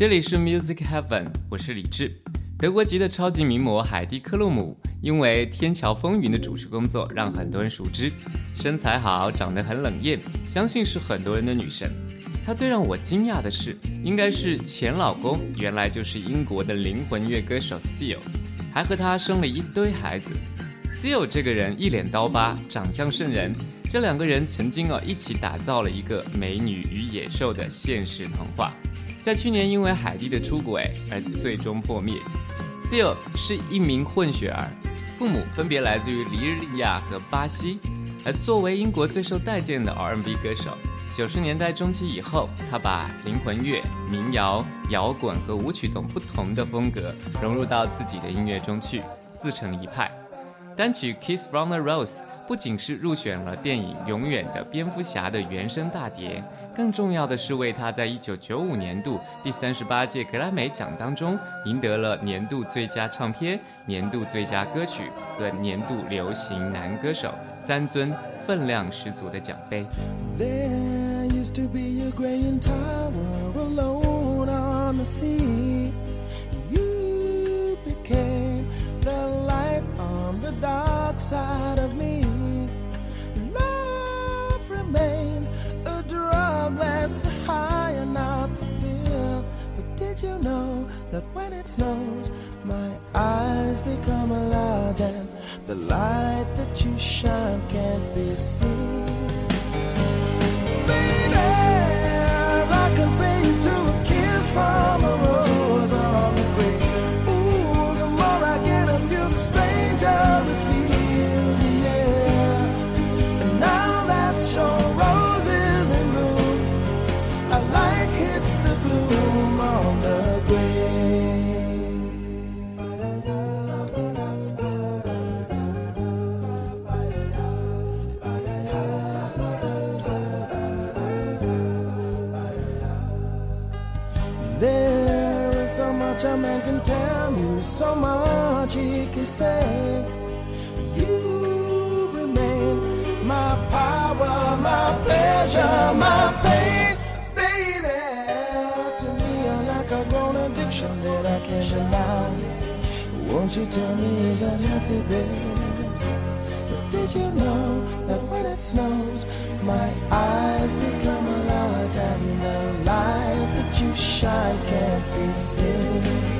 这里是 Music Heaven，我是李志。德国籍的超级名模海蒂·克鲁姆，因为《天桥风云》的主持工作，让很多人熟知。身材好，长得很冷艳，相信是很多人的女神。她最让我惊讶的是，应该是前老公原来就是英国的灵魂乐歌手 Seal，还和她生了一堆孩子。Seal 这个人一脸刀疤，长相圣人。这两个人曾经啊一起打造了一个美女与野兽的现实童话。在去年，因为海蒂的出轨而最终破灭。Seal 是一名混血儿，父母分别来自于尼日利亚和巴西。而作为英国最受待见的 R&B 歌手，九十年代中期以后，他把灵魂乐、民谣、摇滚和舞曲等不同的风格融入到自己的音乐中去，自成一派。单曲《Kiss from the Rose》不仅是入选了电影《永远的蝙蝠侠》的原声大碟。更重要的是，为他在一九九五年度第三十八届格莱美奖当中赢得了年度最佳唱片、年度最佳歌曲和年度流行男歌手三尊分量十足的奖杯。you that when it snows, my eyes become a lot and the light that you shine can't be seen? There is so much a man can tell you, so much he can say. You remain my power, my pleasure, my pain, baby. To me, you're like a grown addiction that I can't deny. Won't you tell me, is that healthy, baby? Did you know that when it snows, my eyes become a lot and the light that you shine can't be seen?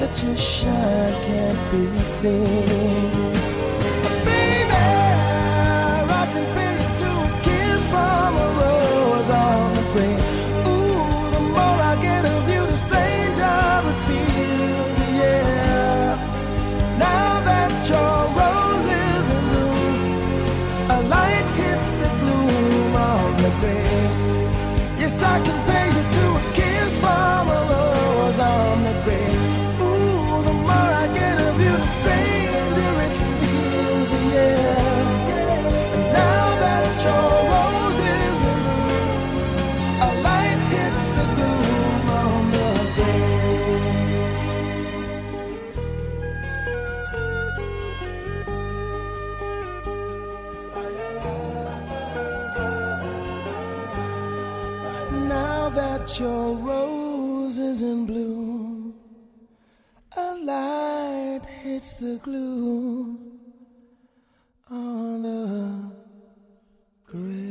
that you shine can't be seen? Your roses in bloom. A light hits the gloom on the grave.